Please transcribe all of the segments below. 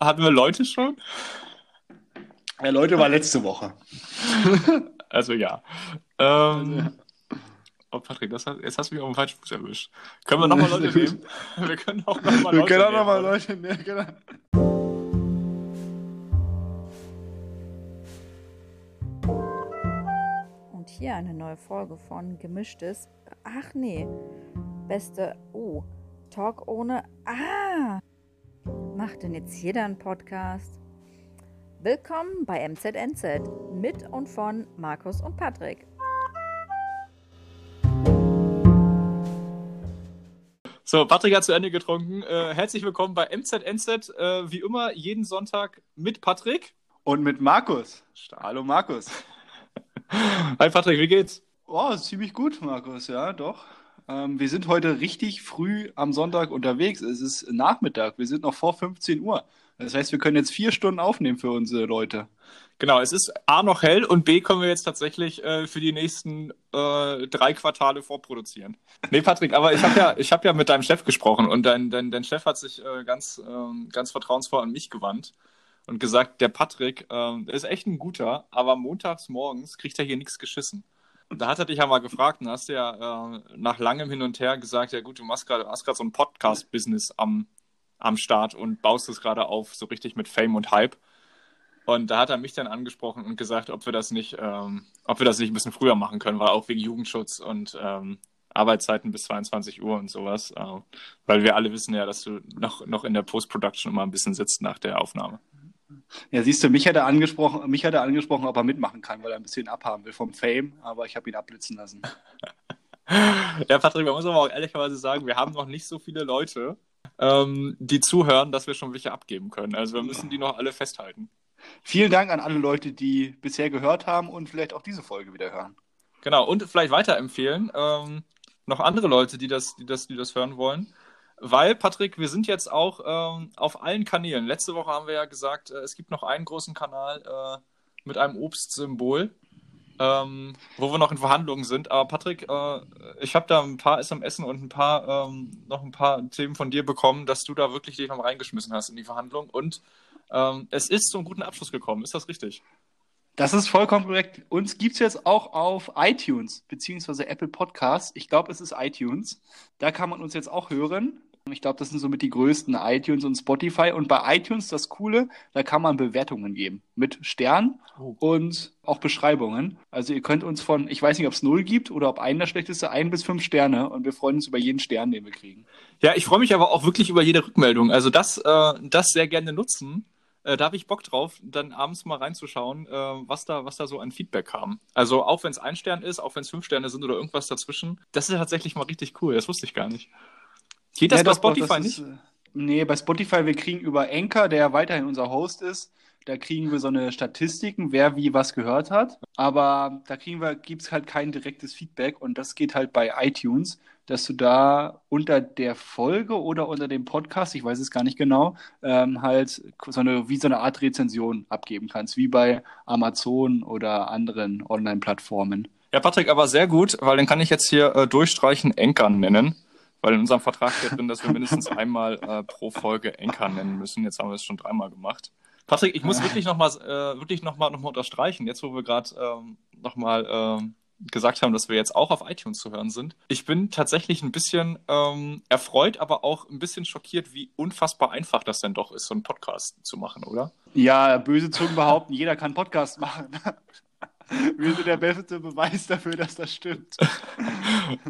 hatten wir Leute schon? Ja, Leute war letzte Woche. also ja. Ähm, oh, Patrick, das, jetzt hast du mich auf den falschen Fuß erwischt. Können wir nochmal Leute nehmen? Wir können auch nochmal Leute Wir können auch nochmal Leute nehmen. Genau. Und hier eine neue Folge von Gemischtes. Ach nee. Beste. Oh. Talk ohne. Ah! Macht denn jetzt jeder einen Podcast? Willkommen bei MZNZ mit und von Markus und Patrick. So, Patrick hat zu Ende getrunken. Äh, herzlich willkommen bei MZNZ. Äh, wie immer, jeden Sonntag mit Patrick. Und mit Markus. Hallo Markus. Hi Patrick, wie geht's? Oh, ziemlich gut, Markus, ja, doch. Ähm, wir sind heute richtig früh am Sonntag unterwegs. Es ist Nachmittag. Wir sind noch vor 15 Uhr. Das heißt, wir können jetzt vier Stunden aufnehmen für unsere Leute. Genau, es ist A noch hell und B können wir jetzt tatsächlich äh, für die nächsten äh, drei Quartale vorproduzieren. Nee, Patrick, aber ich habe ja, hab ja mit deinem Chef gesprochen und dein, dein, dein Chef hat sich äh, ganz, ähm, ganz vertrauensvoll an mich gewandt und gesagt, der Patrick ähm, ist echt ein guter, aber montags morgens kriegt er hier nichts geschissen. Da hat er dich ja mal gefragt und hast ja äh, nach langem Hin und Her gesagt, ja gut, du machst gerade so ein Podcast-Business am, am Start und baust es gerade auf, so richtig mit Fame und Hype. Und da hat er mich dann angesprochen und gesagt, ob wir das nicht, ähm, ob wir das nicht ein bisschen früher machen können, weil auch wegen Jugendschutz und ähm, Arbeitszeiten bis 22 Uhr und sowas. Äh, weil wir alle wissen ja, dass du noch, noch in der Post-Production immer ein bisschen sitzt nach der Aufnahme. Ja, siehst du, mich hat er angesprochen, mich hat er angesprochen, ob er mitmachen kann, weil er ein bisschen abhaben will vom Fame, aber ich habe ihn abblitzen lassen. ja, Patrick, man muss aber auch ehrlicherweise sagen, wir haben noch nicht so viele Leute, ähm, die zuhören, dass wir schon welche abgeben können. Also wir müssen die noch alle festhalten. Vielen Dank an alle Leute, die bisher gehört haben und vielleicht auch diese Folge wieder hören. Genau, und vielleicht weiterempfehlen. Ähm, noch andere Leute, die das, die das, die das hören wollen. Weil, Patrick, wir sind jetzt auch ähm, auf allen Kanälen. Letzte Woche haben wir ja gesagt, äh, es gibt noch einen großen Kanal äh, mit einem Obstsymbol, ähm, wo wir noch in Verhandlungen sind. Aber Patrick, äh, ich habe da ein paar SMS und ein paar, ähm, noch ein paar Themen von dir bekommen, dass du da wirklich dich noch reingeschmissen hast in die Verhandlung. Und ähm, es ist zum guten Abschluss gekommen. Ist das richtig? Das ist vollkommen korrekt. Uns gibt es jetzt auch auf iTunes, beziehungsweise Apple Podcasts. Ich glaube, es ist iTunes. Da kann man uns jetzt auch hören. Ich glaube, das sind somit die größten iTunes und Spotify. Und bei iTunes das Coole, da kann man Bewertungen geben mit Sternen oh. und auch Beschreibungen. Also ihr könnt uns von, ich weiß nicht, ob es null gibt oder ob ein der schlechteste, ein bis fünf Sterne. Und wir freuen uns über jeden Stern, den wir kriegen. Ja, ich freue mich aber auch wirklich über jede Rückmeldung. Also das, äh, das sehr gerne nutzen. Äh, da habe ich Bock drauf, dann abends mal reinzuschauen, äh, was, da, was da so an Feedback kam. Also auch wenn es ein Stern ist, auch wenn es fünf Sterne sind oder irgendwas dazwischen, das ist tatsächlich mal richtig cool. Das wusste ich gar nicht. Geht das ja, bei doch, Spotify das nicht? Ist, äh, nee, bei Spotify, wir kriegen über Anchor, der weiterhin unser Host ist, da kriegen wir so eine Statistiken, wer wie was gehört hat. Aber da kriegen wir, gibt es halt kein direktes Feedback und das geht halt bei iTunes, dass du da unter der Folge oder unter dem Podcast, ich weiß es gar nicht genau, ähm, halt so eine, wie so eine Art Rezension abgeben kannst, wie bei Amazon oder anderen Online-Plattformen. Ja, Patrick, aber sehr gut, weil dann kann ich jetzt hier äh, durchstreichen Enkern nennen. Weil in unserem Vertrag steht drin, dass wir mindestens einmal äh, pro Folge Enker nennen müssen. Jetzt haben wir es schon dreimal gemacht. Patrick, ich muss wirklich nochmal äh, wirklich noch mal, noch mal unterstreichen, jetzt wo wir gerade ähm, nochmal ähm, gesagt haben, dass wir jetzt auch auf iTunes zu hören sind. Ich bin tatsächlich ein bisschen ähm, erfreut, aber auch ein bisschen schockiert, wie unfassbar einfach das denn doch ist, so einen Podcast zu machen, oder? Ja, böse Zungen behaupten, jeder kann Podcast machen. Wir sind der beste Beweis dafür, dass das stimmt.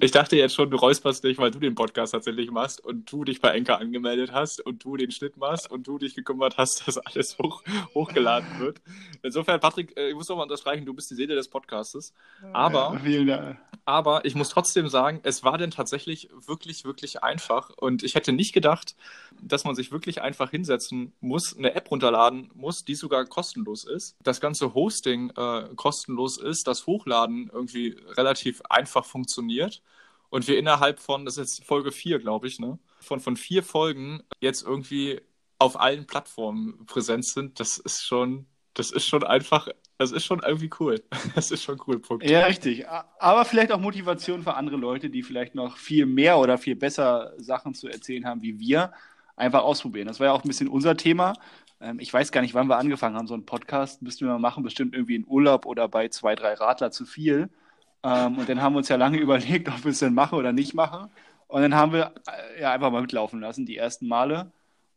Ich dachte jetzt schon, du räusperst dich, weil du den Podcast tatsächlich machst und du dich bei Enker angemeldet hast und du den Schnitt machst und du dich gekümmert hast, dass alles hoch, hochgeladen wird. Insofern, Patrick, äh, ich muss nochmal unterstreichen, du bist die Seele des Podcastes. Aber, ja, aber ich muss trotzdem sagen, es war denn tatsächlich wirklich, wirklich einfach und ich hätte nicht gedacht, dass man sich wirklich einfach hinsetzen muss, eine App runterladen muss, die sogar kostenlos ist. Das ganze Hosting äh, kostenlos kostenlos ist, das Hochladen irgendwie relativ einfach funktioniert und wir innerhalb von, das ist jetzt Folge 4, glaube ich, ne, von, von vier Folgen jetzt irgendwie auf allen Plattformen präsent sind, das ist schon, das ist schon einfach, das ist schon irgendwie cool. Das ist schon cool, Punkt. Ja, richtig. Aber vielleicht auch Motivation für andere Leute, die vielleicht noch viel mehr oder viel besser Sachen zu erzählen haben wie wir. einfach ausprobieren. Das war ja auch ein bisschen unser Thema. Ähm, ich weiß gar nicht, wann wir angefangen haben, so einen Podcast müssten wir mal machen, bestimmt irgendwie in Urlaub oder bei zwei, drei Radler zu viel. Ähm, und dann haben wir uns ja lange überlegt, ob wir es denn machen oder nicht machen. Und dann haben wir äh, ja einfach mal mitlaufen lassen, die ersten Male.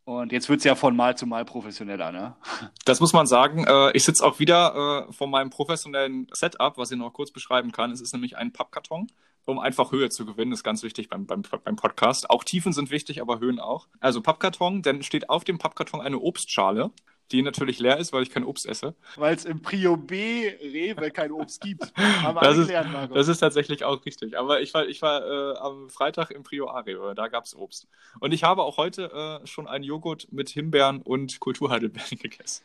Und jetzt wird es ja von Mal zu Mal professioneller, ne? Das muss man sagen. Äh, ich sitze auch wieder äh, vor meinem professionellen Setup, was ich noch kurz beschreiben kann. Es ist nämlich ein Pappkarton, um einfach Höhe zu gewinnen. Ist ganz wichtig beim, beim, beim Podcast. Auch Tiefen sind wichtig, aber Höhen auch. Also Pappkarton, dann steht auf dem Pappkarton eine Obstschale die natürlich leer ist, weil ich kein Obst esse. Weil es im Prio B Rewe kein Obst gibt. Haben das, ist, das ist tatsächlich auch richtig. Aber ich war, ich war äh, am Freitag im Prio A Rewe, da gab es Obst. Und ich habe auch heute äh, schon einen Joghurt mit Himbeeren und Kulturheidelbeeren gegessen.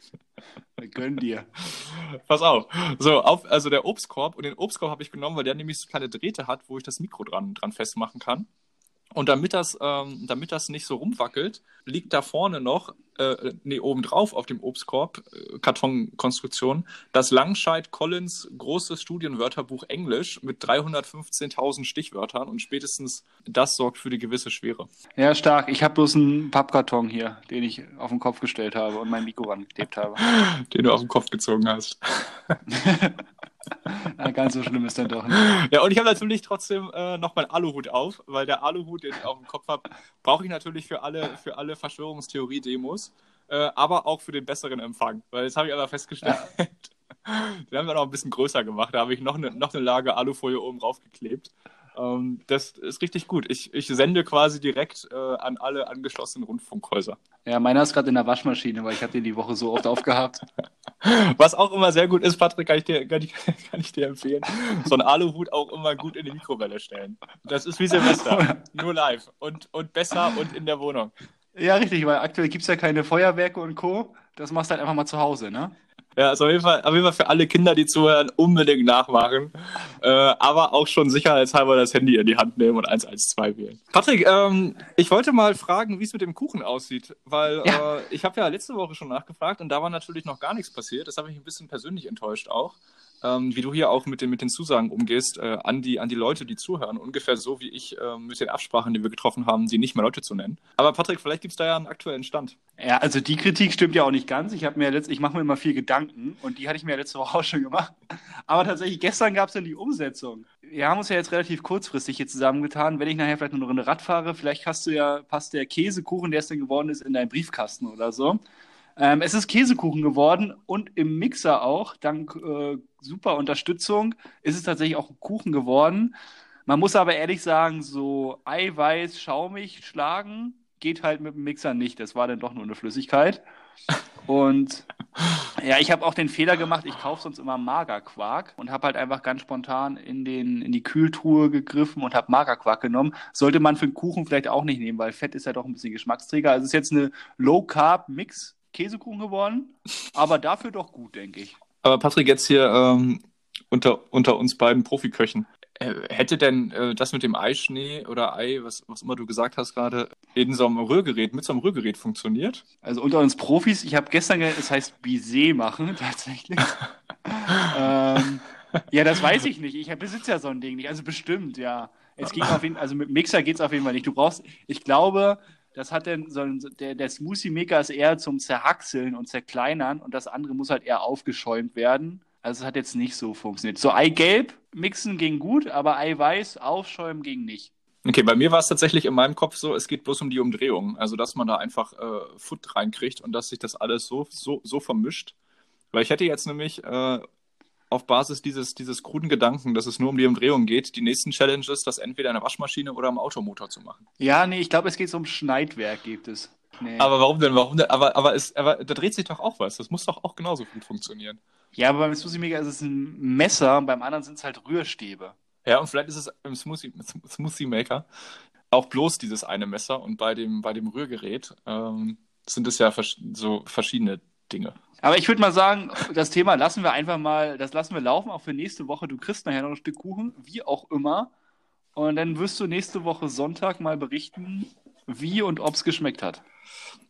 Gönn dir. Pass auf. So, auf, also der Obstkorb. Und den Obstkorb habe ich genommen, weil der nämlich so kleine Drähte hat, wo ich das Mikro dran, dran festmachen kann. Und damit das, ähm, damit das nicht so rumwackelt, liegt da vorne noch, äh, nee, obendrauf auf dem Obstkorb, äh, Kartonkonstruktion, das Langscheid Collins großes Studienwörterbuch Englisch mit 315.000 Stichwörtern und spätestens das sorgt für die gewisse Schwere. Ja, stark. Ich habe bloß einen Pappkarton hier, den ich auf den Kopf gestellt habe und mein Mikro angeklebt habe. den du auf den Kopf gezogen hast. Na, ganz so schlimm ist dann doch nicht. Ja, und ich habe natürlich trotzdem äh, noch meinen Aluhut auf, weil der Aluhut, den ich auf dem Kopf habe, brauche ich natürlich für alle, für alle Verschwörungstheorie-Demos, äh, aber auch für den besseren Empfang. Weil jetzt habe ich aber festgestellt, ja. den haben wir noch ein bisschen größer gemacht. Da habe ich noch eine, noch eine Lage Alufolie oben drauf geklebt. Ähm, das ist richtig gut. Ich, ich sende quasi direkt äh, an alle angeschlossenen Rundfunkhäuser. Ja, meiner ist gerade in der Waschmaschine, weil ich habe den die Woche so oft aufgehabt. Was auch immer sehr gut ist, Patrick, kann ich dir, kann ich, kann ich dir empfehlen. So ein Aluhut auch immer gut in die Mikrowelle stellen. Das ist wie Silvester. Nur live. Und, und besser und in der Wohnung. Ja, richtig, weil aktuell gibt es ja keine Feuerwerke und Co. Das machst du halt einfach mal zu Hause, ne? Ja, also auf jeden, Fall, auf jeden Fall für alle Kinder, die zuhören, unbedingt nachmachen. Äh, aber auch schon sicherheitshalber das Handy in die Hand nehmen und 112 wählen. Patrick, ähm, ich wollte mal fragen, wie es mit dem Kuchen aussieht. Weil ja. äh, ich habe ja letzte Woche schon nachgefragt und da war natürlich noch gar nichts passiert. Das habe mich ein bisschen persönlich enttäuscht auch ähm, wie du hier auch mit den, mit den Zusagen umgehst äh, an, die, an die Leute, die zuhören. Ungefähr so wie ich äh, mit den Absprachen, die wir getroffen haben, die nicht mehr Leute zu nennen. Aber Patrick, vielleicht gibt es da ja einen aktuellen Stand. Ja, also die Kritik stimmt ja auch nicht ganz. Ich, mir letzt, ich mache mir immer viel Gedanken und die hatte ich mir letzte Woche auch schon gemacht. Aber tatsächlich, gestern gab es dann die Umsetzung. Wir haben uns ja jetzt relativ kurzfristig hier zusammengetan. Wenn ich nachher vielleicht nur eine Rad fahre, vielleicht hast du ja, passt der Käsekuchen, der es dann geworden ist, in deinen Briefkasten oder so. Ähm, es ist Käsekuchen geworden und im Mixer auch, dank äh, super Unterstützung, ist es tatsächlich auch Kuchen geworden. Man muss aber ehrlich sagen, so Eiweiß, schaumig schlagen geht halt mit dem Mixer nicht. Das war dann doch nur eine Flüssigkeit. Und ja, ich habe auch den Fehler gemacht, ich kaufe sonst immer Magerquark und habe halt einfach ganz spontan in, den, in die Kühltruhe gegriffen und habe Magerquark genommen. Sollte man für einen Kuchen vielleicht auch nicht nehmen, weil Fett ist ja doch ein bisschen Geschmacksträger. Also es ist jetzt eine Low-Carb-Mix Käsekuchen geworden, aber dafür doch gut, denke ich. Aber Patrick, jetzt hier ähm, unter, unter uns beiden Profiköchen. Äh, hätte denn äh, das mit dem Eischnee oder Ei, was, was immer du gesagt hast gerade, in so einem Rührgerät, mit so einem Rührgerät funktioniert? Also unter uns Profis, ich habe gestern gelernt, es heißt Bisee machen, tatsächlich. ähm, ja, das weiß ich nicht. Ich besitze ja so ein Ding nicht. Also bestimmt, ja. Es ging auf jeden also mit Mixer geht es auf jeden Fall nicht. Du brauchst, ich glaube, das hat denn so ein, der, der Smoothie Maker ist eher zum Zerhackseln und Zerkleinern und das andere muss halt eher aufgeschäumt werden. Also es hat jetzt nicht so funktioniert. So Eigelb mixen ging gut, aber Eiweiß aufschäumen ging nicht. Okay, bei mir war es tatsächlich in meinem Kopf so, es geht bloß um die Umdrehung. Also, dass man da einfach äh, Foot reinkriegt und dass sich das alles so, so, so vermischt. Weil ich hätte jetzt nämlich äh, auf Basis dieses, dieses kruden Gedanken, dass es nur um die Umdrehung geht, die nächsten Challenges, das entweder in der Waschmaschine oder im Automotor zu machen. Ja, nee, ich glaube, es geht um Schneidwerk, gibt es. Nee. Aber warum denn? Warum denn? Aber, aber, es, aber da dreht sich doch auch was. Das muss doch auch genauso gut funktionieren. Ja, aber beim Smoothie Maker ist es ein Messer, beim anderen sind es halt Rührstäbe. Ja, und vielleicht ist es im Smoothie, Smoothie Maker auch bloß dieses eine Messer und bei dem, bei dem Rührgerät ähm, sind es ja vers so verschiedene Dinge. Aber ich würde mal sagen, das Thema lassen wir einfach mal, das lassen wir laufen, auch für nächste Woche. Du kriegst nachher noch ein Stück Kuchen, wie auch immer. Und dann wirst du nächste Woche Sonntag mal berichten, wie und ob es geschmeckt hat.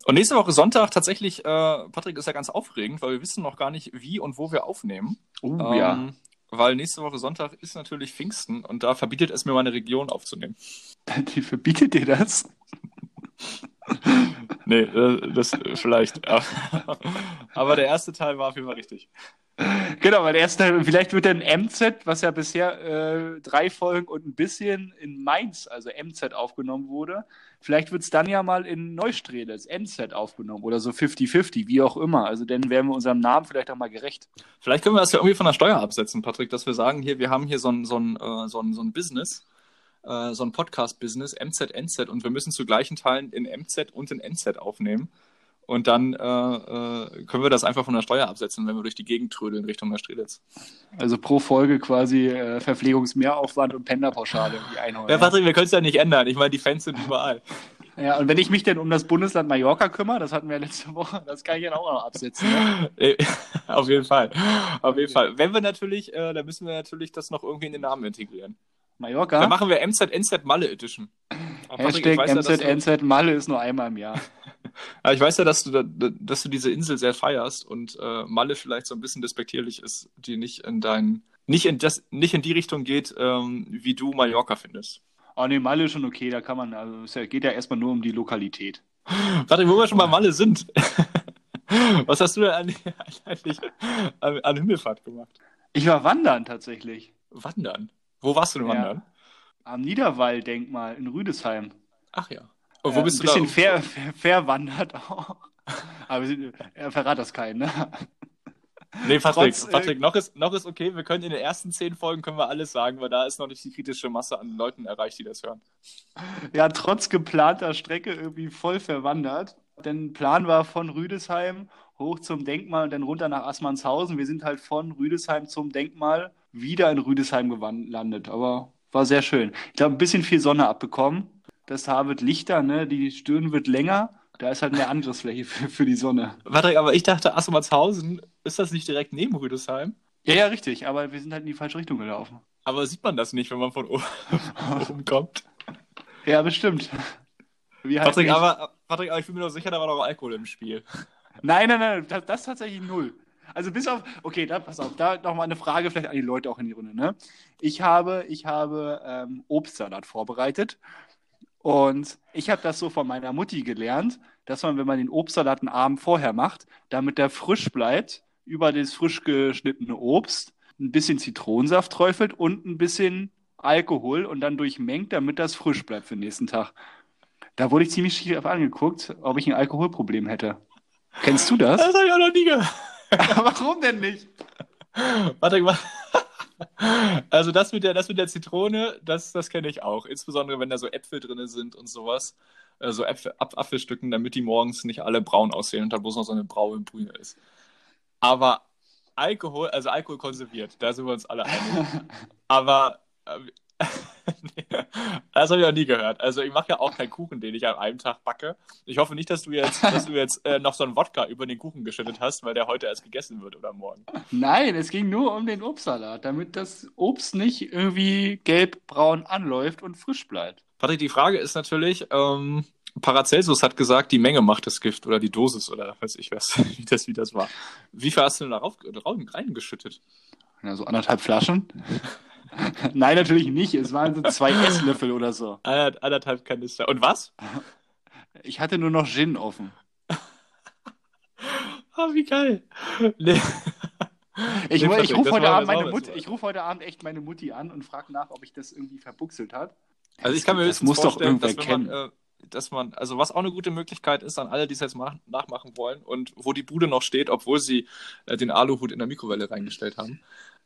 Und nächste Woche Sonntag tatsächlich, äh, Patrick, ist ja ganz aufregend, weil wir wissen noch gar nicht, wie und wo wir aufnehmen. Oh ähm, ja. Weil nächste Woche Sonntag ist natürlich Pfingsten und da verbietet es mir meine Region aufzunehmen. Die verbietet dir das? nee, äh, das vielleicht. Aber der erste Teil war auf jeden Fall richtig. Genau, weil der erste Teil, vielleicht wird dann MZ, was ja bisher äh, drei Folgen und ein bisschen in Mainz, also MZ aufgenommen wurde, vielleicht wird es dann ja mal in Neustrelitz, als NZ aufgenommen oder so 50-50, wie auch immer. Also dann wären wir unserem Namen vielleicht auch mal gerecht. Vielleicht können wir das ja irgendwie von der Steuer absetzen, Patrick, dass wir sagen, hier, wir haben hier so ein, so ein, äh, so ein, so ein Business, äh, so ein Podcast-Business, MZ, NZ, und wir müssen zu gleichen Teilen in MZ und in NZ aufnehmen. Und dann äh, äh, können wir das einfach von der Steuer absetzen, wenn wir durch die Gegend trödeln Richtung Neustrelitz. Also pro Folge quasi äh, Verpflegungsmehraufwand und Penderpauschale die einholen. Ja, Patrick, wir können es ja nicht ändern. Ich meine, die Fans sind überall. Ja, und wenn ich mich denn um das Bundesland Mallorca kümmere, das hatten wir letzte Woche, das kann ich dann auch noch absetzen. Ne? Auf jeden Fall. Auf jeden Fall. Wenn wir natürlich, äh, dann müssen wir natürlich das noch irgendwie in den Namen integrieren. Mallorca? Dann machen wir MZNZ Malle Edition. Hashtag MZNZ Malle ist nur einmal im Jahr. Aber ich weiß ja, dass du, dass du diese Insel sehr feierst und äh, Malle vielleicht so ein bisschen despektierlich ist, die nicht in dein, nicht in das, nicht in die Richtung geht, ähm, wie du Mallorca findest. Oh ne, Malle ist schon okay, da kann man, also es geht ja erstmal nur um die Lokalität. Warte, wo wir schon bei Malle sind. Was hast du denn an, eigentlich an, an Himmelfahrt gemacht? Ich war wandern tatsächlich. Wandern? Wo warst du denn wandern? Ja. Am Niederwall-Denkmal in Rüdesheim. Ach ja. Und wo äh, bist ein du bisschen da? Fair, verwandert auch. Aber er verrat das keinen, ne? Nee, Patrick, Trotz, äh, Patrick noch, ist, noch ist okay. Wir können in den ersten zehn Folgen können wir alles sagen, weil da ist noch nicht die kritische Masse an Leuten erreicht, die das hören. Ja, trotz geplanter Strecke irgendwie voll verwandert. Denn Plan war von Rüdesheim hoch zum Denkmal und dann runter nach Assmannshausen. Wir sind halt von Rüdesheim zum Denkmal wieder in Rüdesheim gelandet. Aber war sehr schön. Ich glaube, ein bisschen viel Sonne abbekommen. Das Haar wird lichter, ne? die Stirn wird länger. Da ist halt mehr Angriffsfläche für, für die Sonne. Warte, aber ich dachte, Assmannshausen, ist das nicht direkt neben Rüdesheim? Ja, ja, richtig. Aber wir sind halt in die falsche Richtung gelaufen. Aber sieht man das nicht, wenn man von oben kommt? Ja, bestimmt. Patrick, aber, Patrick, aber ich bin mir doch sicher, da war doch Alkohol im Spiel. Nein, nein, nein, das, das tatsächlich null. Also bis auf, okay, da pass auf, da nochmal eine Frage vielleicht an die Leute auch in die Runde. Ne? Ich habe, ich habe ähm, Obstsalat vorbereitet und ich habe das so von meiner Mutti gelernt, dass man, wenn man den Obstsalat einen Abend vorher macht, damit der frisch bleibt, über das frisch geschnittene Obst ein bisschen Zitronensaft träufelt und ein bisschen Alkohol und dann durchmengt, damit das frisch bleibt für den nächsten Tag. Da wurde ich ziemlich schief angeguckt, ob ich ein Alkoholproblem hätte. Kennst du das? Das habe ich auch noch nie gehört. Warum denn nicht? Warte mal. Also das mit der, das mit der Zitrone, das, das kenne ich auch. Insbesondere wenn da so Äpfel drin sind und sowas. So also Äpfel, Apfelstücken, damit die morgens nicht alle braun aussehen und da bloß noch so eine braune Brühe ist. Aber Alkohol, also Alkohol konserviert, da sind wir uns alle einig. Aber äh, das habe ich noch nie gehört. Also ich mache ja auch keinen Kuchen, den ich an einem Tag backe. Ich hoffe nicht, dass du jetzt, dass du jetzt äh, noch so einen Wodka über den Kuchen geschüttet hast, weil der heute erst gegessen wird oder morgen. Nein, es ging nur um den Obstsalat, damit das Obst nicht irgendwie gelb-braun anläuft und frisch bleibt. Patrick, die Frage ist natürlich, ähm, Paracelsus hat gesagt, die Menge macht das Gift oder die Dosis oder weiß ich was, wie das, wie das war. Wie viel hast du denn darauf reingeschüttet? Ja, so anderthalb Flaschen. Nein, natürlich nicht. Es waren so zwei Esslöffel oder so. Anderthalb Kanister. Und was? Ich hatte nur noch Gin offen. oh, wie geil. Nee. Ich, nee, ich rufe heute, ruf heute Abend echt meine Mutti an und frage nach, ob ich das irgendwie verbuchselt hat. Also ich kann mir das muss doch irgendwer dass kennen. Man, äh, dass man, also was auch eine gute Möglichkeit ist an alle, die es jetzt nachmachen wollen und wo die Bude noch steht, obwohl sie äh, den Aluhut in der Mikrowelle reingestellt haben,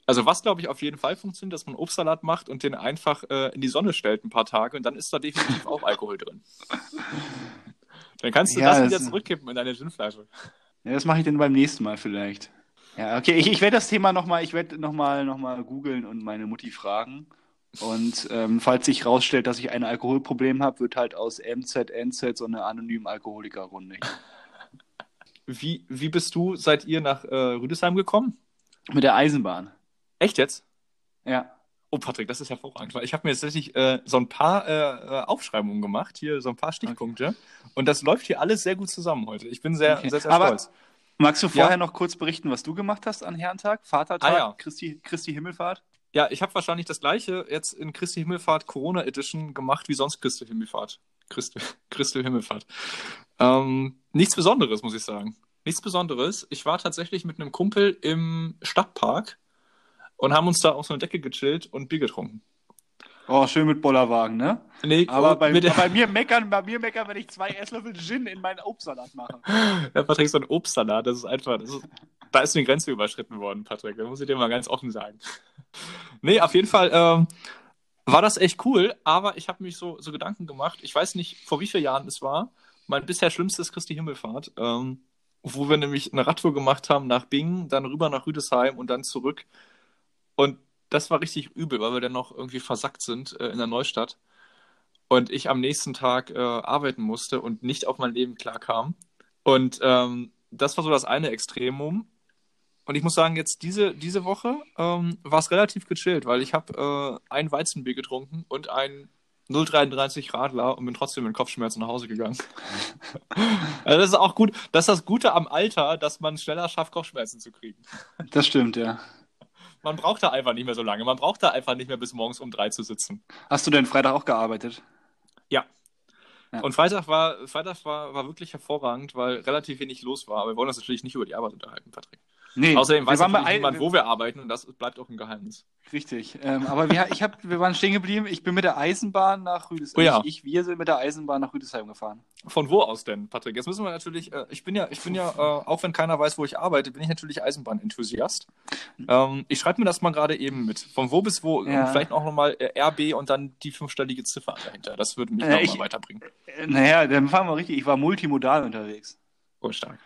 also was, glaube ich, auf jeden Fall funktioniert, dass man Obstsalat macht und den einfach äh, in die Sonne stellt ein paar Tage und dann ist da definitiv auch Alkohol drin. Dann kannst du ja, das wieder zurückkippen in deine Ginflasche. Ja, das mache ich dann beim nächsten Mal vielleicht. Ja, okay, ich, ich werde das Thema nochmal, ich werde nochmal noch mal googeln und meine Mutti fragen. Und ähm, falls sich herausstellt, dass ich ein Alkoholproblem habe, wird halt aus MZ, NZ so eine anonyme Alkoholikerrunde. Wie, wie bist du, seid ihr nach äh, Rüdesheim gekommen? Mit der Eisenbahn. Echt jetzt? Ja. Oh, Patrick, das ist hervorragend. Weil ich habe mir jetzt tatsächlich äh, so ein paar äh, äh, Aufschreibungen gemacht, hier so ein paar Stichpunkte. Okay. Und das läuft hier alles sehr gut zusammen heute. Ich bin sehr, okay. sehr, sehr Aber stolz. Magst du vorher ja? noch kurz berichten, was du gemacht hast an Herrentag, Vatertag, ah, ja. Christi, Christi Himmelfahrt? Ja, ich habe wahrscheinlich das gleiche jetzt in Christi Himmelfahrt Corona Edition gemacht wie sonst Christi Himmelfahrt. Christi, Christi Himmelfahrt. Ähm, nichts Besonderes, muss ich sagen. Nichts Besonderes. Ich war tatsächlich mit einem Kumpel im Stadtpark und haben uns da auf so eine Decke gechillt und Bier getrunken. Oh, schön mit Bollerwagen, ne? Nee, aber bei, bei, mir meckern, bei mir meckern, wenn ich zwei Esslöffel Gin in meinen Obstsalat mache. Ja, Patrick, so ein Obstsalat, das ist einfach, das ist, da ist eine Grenze überschritten worden, Patrick. Das muss ich dir mal ganz offen sagen. Nee, auf jeden Fall ähm, war das echt cool, aber ich habe mich so, so Gedanken gemacht. Ich weiß nicht, vor wie vielen Jahren es war. Mein bisher schlimmstes Christi Himmelfahrt, ähm, wo wir nämlich eine Radtour gemacht haben nach Bingen, dann rüber nach Rüdesheim und dann zurück. Und das war richtig übel, weil wir dann noch irgendwie versackt sind äh, in der Neustadt. Und ich am nächsten Tag äh, arbeiten musste und nicht auf mein Leben klarkam. Und ähm, das war so das eine Extremum. Und ich muss sagen, jetzt diese, diese Woche ähm, war es relativ gechillt, weil ich habe äh, ein Weizenbier getrunken und ein 0,33 Radler und bin trotzdem mit Kopfschmerzen nach Hause gegangen. also das ist auch gut. Das ist das Gute am Alter, dass man schneller schafft, Kopfschmerzen zu kriegen. Das stimmt, ja. Man braucht da einfach nicht mehr so lange. Man braucht da einfach nicht mehr bis morgens um drei zu sitzen. Hast du denn Freitag auch gearbeitet? Ja. ja. Und Freitag war, Freitag war, war wirklich hervorragend, weil relativ wenig los war. Aber wir wollen uns natürlich nicht über die Arbeit unterhalten, Patrick. Nee, Außerdem weiß natürlich niemand, wo wir arbeiten und das bleibt auch ein Geheimnis. Richtig. Ähm, aber wir, ich hab, wir waren stehen geblieben. Ich bin mit der Eisenbahn nach Rüdesheim. Oh ja. ich, wir sind mit der Eisenbahn nach Rüdesheim gefahren. Von wo aus denn, Patrick? Jetzt müssen wir natürlich, äh, ich bin ja, ich bin ja, äh, auch wenn keiner weiß, wo ich arbeite, bin ich natürlich Eisenbahn-Enthusiast. Ähm, ich schreibe mir das mal gerade eben mit. Von wo bis wo? Ja. Und vielleicht auch nochmal äh, RB und dann die fünfstellige Ziffer dahinter. Das würde mich äh, nochmal weiterbringen. Äh, naja, dann fahren wir richtig. Ich war multimodal unterwegs. Oh, stark.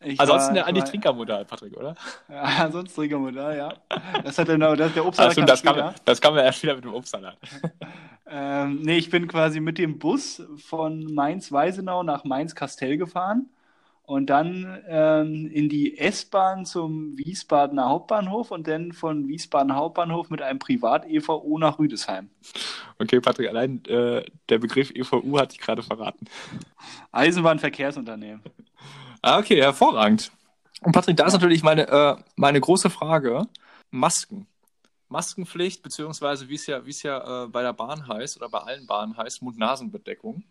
Ich ansonsten war, eigentlich Trinkermodal, Patrick, oder? Ja, ansonsten Trinkermodal, ja. Das hat dann das, der Obstsalat. Also, das, kam, das kam ja erst wieder mit dem Obstsalat. ähm, nee, ich bin quasi mit dem Bus von Mainz-Weisenau nach Mainz-Kastell gefahren und dann ähm, in die S-Bahn zum Wiesbadener Hauptbahnhof und dann von Wiesbaden Hauptbahnhof mit einem Privat-EVU nach Rüdesheim. Okay, Patrick, allein äh, der Begriff EVU hat dich gerade verraten. Eisenbahnverkehrsunternehmen. Ah, okay, hervorragend. Und Patrick, da ist natürlich meine, äh, meine große Frage: Masken. Maskenpflicht, beziehungsweise wie es ja, wie es ja äh, bei der Bahn heißt oder bei allen Bahnen heißt, Mund-Nasen-Bedeckung.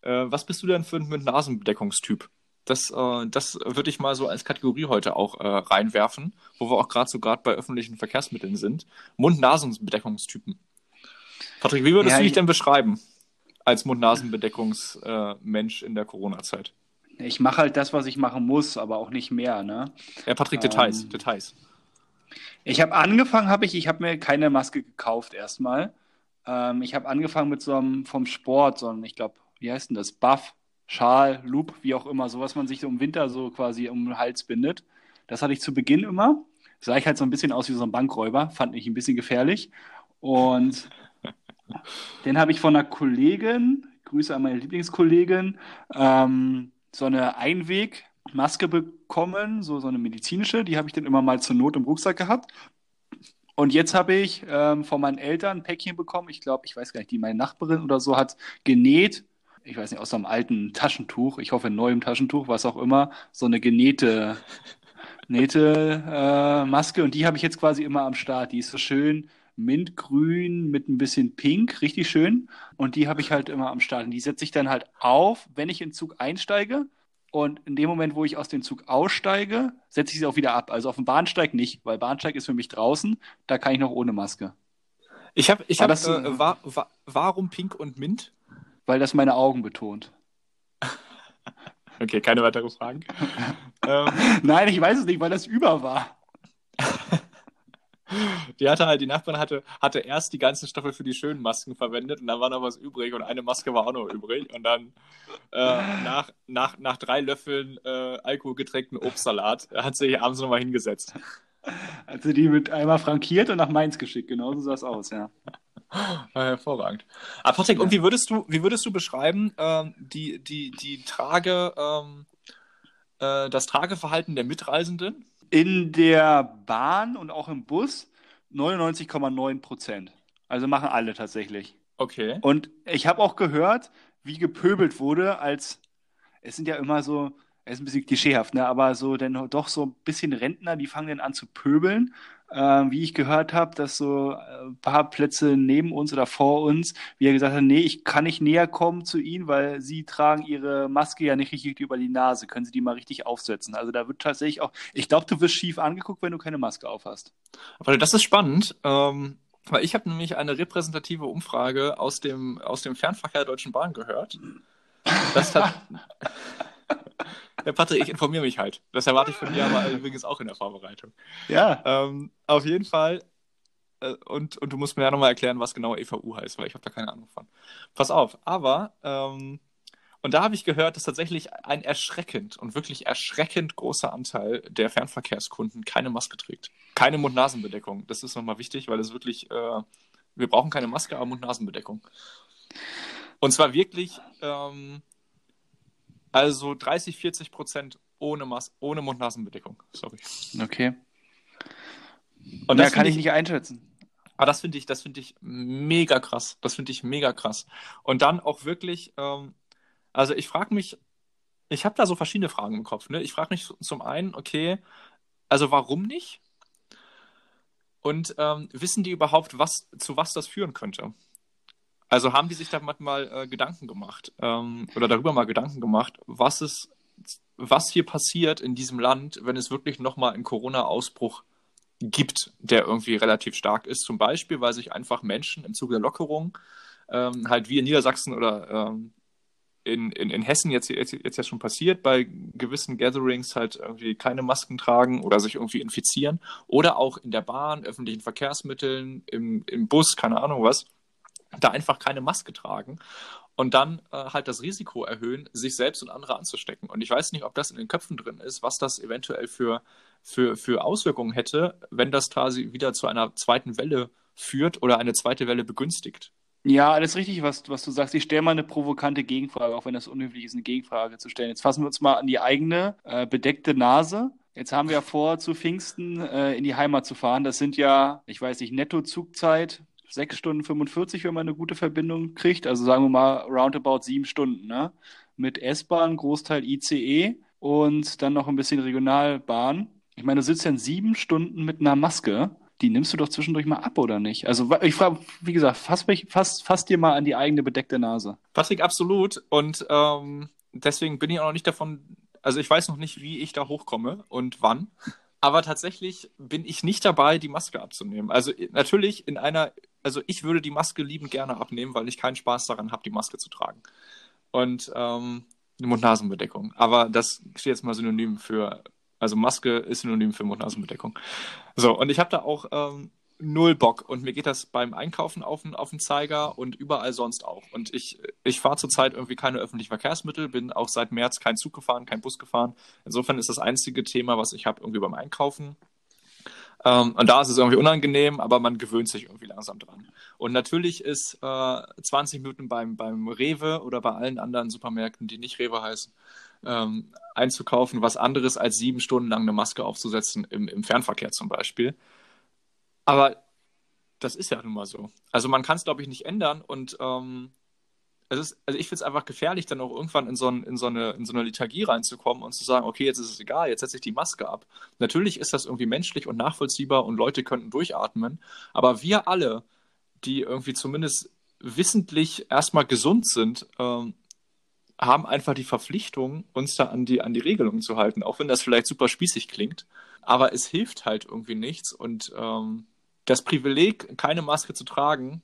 Äh, was bist du denn für ein Mund-Nasen-Bedeckungstyp? Das, äh, das würde ich mal so als Kategorie heute auch äh, reinwerfen, wo wir auch gerade so gerade bei öffentlichen Verkehrsmitteln sind. Mund-Nasen-Bedeckungstypen. Patrick, wie würdest ja, du dich denn beschreiben als Mund-Nasen-Bedeckungsmensch in der Corona-Zeit? Ich mache halt das, was ich machen muss, aber auch nicht mehr, ne? Ja, Patrick, Details, ähm, Details. Ich habe angefangen, habe ich, ich habe mir keine Maske gekauft erstmal. Ähm, ich habe angefangen mit so einem vom Sport, so einem, ich glaube, wie heißt denn das? Buff, Schal, Loop, wie auch immer, so was man sich so im Winter so quasi um den Hals bindet. Das hatte ich zu Beginn immer. Sah ich halt so ein bisschen aus wie so ein Bankräuber, fand ich ein bisschen gefährlich. Und den habe ich von einer Kollegin, Grüße an meine Lieblingskollegin, ähm, so eine Einwegmaske bekommen, so, so eine medizinische. Die habe ich dann immer mal zur Not im Rucksack gehabt. Und jetzt habe ich ähm, von meinen Eltern ein Päckchen bekommen. Ich glaube, ich weiß gar nicht, die meine Nachbarin oder so hat genäht. Ich weiß nicht, aus einem alten Taschentuch, ich hoffe, neuem Taschentuch, was auch immer, so eine genähte, nähte äh, Maske. Und die habe ich jetzt quasi immer am Start. Die ist so schön mintgrün mit ein bisschen pink, richtig schön. Und die habe ich halt immer am Start. Und die setze ich dann halt auf, wenn ich in den Zug einsteige. Und in dem Moment, wo ich aus dem Zug aussteige, setze ich sie auch wieder ab. Also auf dem Bahnsteig nicht, weil Bahnsteig ist für mich draußen. Da kann ich noch ohne Maske. Ich habe, ich habe, äh, war, war, warum Pink und Mint? Weil das meine Augen betont. okay, keine weiteren Fragen. ähm, Nein, ich weiß es nicht, weil das über war. Die hatte halt, die Nachbarin hatte, hatte erst die ganzen Stoffe für die schönen Masken verwendet und dann war noch was übrig und eine Maske war auch noch übrig. Und dann äh, nach, nach, nach drei Löffeln äh, alkoholgetränkten Obstsalat hat sie sich abends nochmal hingesetzt. Also die mit einmal frankiert und nach Mainz geschickt, genau so sah es aus, ja. ja hervorragend. Aber Patrick, ja. und wie würdest du, wie würdest du beschreiben, ähm, die, die, die Trage, ähm, äh, das Trageverhalten der Mitreisenden? In der Bahn und auch im Bus 99,9 Prozent. Also machen alle tatsächlich. Okay. Und ich habe auch gehört, wie gepöbelt wurde, als es sind ja immer so, es ist ein bisschen klischeehaft, ne? aber so denn doch so ein bisschen Rentner, die fangen dann an zu pöbeln, äh, wie ich gehört habe, dass so ein äh, paar Plätze neben uns oder vor uns, wie er gesagt hat, nee, ich kann nicht näher kommen zu ihnen, weil sie tragen ihre Maske ja nicht richtig über die Nase. Können sie die mal richtig aufsetzen? Also da wird tatsächlich auch, ich glaube, du wirst schief angeguckt, wenn du keine Maske aufhast. Aber das ist spannend. Ähm, weil ich habe nämlich eine repräsentative Umfrage aus dem, aus dem Fernverkehr der Deutschen Bahn gehört. Das hat. ja, Patrick, ich informiere mich halt. Das erwarte ich von dir aber übrigens auch in der Vorbereitung. Ja. Ähm, auf jeden Fall. Äh, und, und du musst mir ja nochmal erklären, was genau EVU heißt, weil ich habe da keine Ahnung von. Pass auf, aber. Ähm, und da habe ich gehört, dass tatsächlich ein erschreckend und wirklich erschreckend großer Anteil der Fernverkehrskunden keine Maske trägt. Keine Mund-Nasen-Bedeckung. Das ist nochmal wichtig, weil es wirklich, äh, wir brauchen keine Maske, aber Mund-Nasen-Bedeckung. Und zwar wirklich, ähm, also 30, 40 Prozent ohne, Mas ohne Mund-Nasen-Bedeckung. Sorry. Okay. Und ja, kann ich nicht einschätzen. Aber das finde ich, das finde ich mega krass. Das finde ich mega krass. Und dann auch wirklich, ähm, also ich frage mich, ich habe da so verschiedene Fragen im Kopf. Ne? Ich frage mich zum einen, okay, also warum nicht? Und ähm, wissen die überhaupt, was, zu was das führen könnte? Also haben die sich da mal äh, Gedanken gemacht ähm, oder darüber mal Gedanken gemacht, was es, was hier passiert in diesem Land, wenn es wirklich nochmal einen Corona-Ausbruch gibt, der irgendwie relativ stark ist. Zum Beispiel, weil sich einfach Menschen im Zuge der Lockerung ähm, halt wie in Niedersachsen oder ähm, in, in, in Hessen jetzt, jetzt, jetzt ja schon passiert, bei gewissen Gatherings halt irgendwie keine Masken tragen oder sich irgendwie infizieren. Oder auch in der Bahn, öffentlichen Verkehrsmitteln, im, im Bus, keine Ahnung was, da einfach keine Maske tragen und dann äh, halt das Risiko erhöhen, sich selbst und andere anzustecken. Und ich weiß nicht, ob das in den Köpfen drin ist, was das eventuell für, für, für Auswirkungen hätte, wenn das quasi wieder zu einer zweiten Welle führt oder eine zweite Welle begünstigt. Ja, alles richtig, was, was du sagst. Ich stelle mal eine provokante Gegenfrage, auch wenn das unhöflich ist, eine Gegenfrage zu stellen. Jetzt fassen wir uns mal an die eigene äh, bedeckte Nase. Jetzt haben wir ja vor, zu Pfingsten äh, in die Heimat zu fahren. Das sind ja, ich weiß nicht, Netto-Zugzeit 6 Stunden 45, wenn man eine gute Verbindung kriegt. Also sagen wir mal roundabout sieben Stunden, ne? Mit S-Bahn, Großteil ICE und dann noch ein bisschen Regionalbahn. Ich meine, du sitzt in sieben Stunden mit einer Maske die nimmst du doch zwischendurch mal ab, oder nicht? Also ich frage, wie gesagt, fass, mich, fass, fass dir mal an die eigene bedeckte Nase. Patrick, absolut. Und ähm, deswegen bin ich auch noch nicht davon, also ich weiß noch nicht, wie ich da hochkomme und wann. Aber tatsächlich bin ich nicht dabei, die Maske abzunehmen. Also natürlich in einer, also ich würde die Maske liebend gerne abnehmen, weil ich keinen Spaß daran habe, die Maske zu tragen. Und ähm, Mund-Nasen-Bedeckung. Aber das steht jetzt mal synonym für also Maske ist synonym für Mund-Nasen-Bedeckung. So, und ich habe da auch ähm, null Bock. Und mir geht das beim Einkaufen auf den, auf den Zeiger und überall sonst auch. Und ich, ich fahre zurzeit irgendwie keine öffentlichen Verkehrsmittel, bin auch seit März kein Zug gefahren, kein Bus gefahren. Insofern ist das einzige Thema, was ich habe, irgendwie beim Einkaufen. Ähm, und da ist es irgendwie unangenehm, aber man gewöhnt sich irgendwie langsam dran. Und natürlich ist äh, 20 Minuten beim, beim Rewe oder bei allen anderen Supermärkten, die nicht Rewe heißen, ähm, einzukaufen, was anderes als sieben Stunden lang eine Maske aufzusetzen, im, im Fernverkehr zum Beispiel. Aber das ist ja nun mal so. Also man kann es, glaube ich, nicht ändern und ähm, es ist, also ich finde es einfach gefährlich, dann auch irgendwann in so, ein, in, so eine, in so eine Lethargie reinzukommen und zu sagen, okay, jetzt ist es egal, jetzt setze ich die Maske ab. Natürlich ist das irgendwie menschlich und nachvollziehbar und Leute könnten durchatmen, aber wir alle, die irgendwie zumindest wissentlich erstmal gesund sind, ähm, haben einfach die Verpflichtung, uns da an die, an die Regelungen zu halten, auch wenn das vielleicht super spießig klingt. Aber es hilft halt irgendwie nichts. Und ähm, das Privileg, keine Maske zu tragen,